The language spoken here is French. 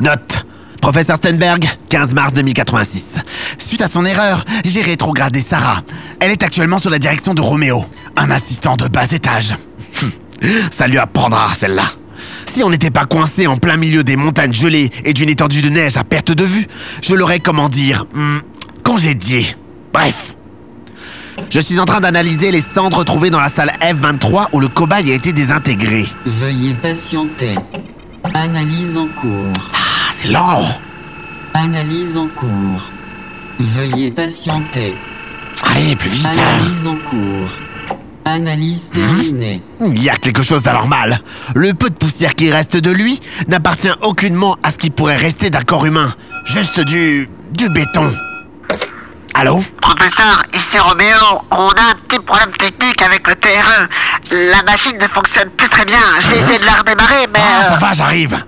Note. Professeur Stenberg, 15 mars 2086. Suite à son erreur, j'ai rétrogradé Sarah. Elle est actuellement sur la direction de Roméo, un assistant de bas étage. Ça lui apprendra, celle-là. Si on n'était pas coincé en plein milieu des montagnes gelées et d'une étendue de neige à perte de vue, je l'aurais, comment dire, hmm, congédié. Bref. Je suis en train d'analyser les cendres trouvées dans la salle F23 où le cobaye a été désintégré. Veuillez patienter. Analyse en cours. C'est lent. Analyse en cours. Veuillez patienter. Allez, plus vite. Analyse en cours. Analyse terminée. Il y a quelque chose d'anormal. Le peu de poussière qui reste de lui n'appartient aucunement à ce qui pourrait rester d'un corps humain. Juste du... du béton. Allô? Professeur, ici Roméo, on a un petit problème technique avec le TRE. La machine ne fonctionne plus très bien. J'ai essayé de la redémarrer, mais... Ah, euh, ça va, j'arrive.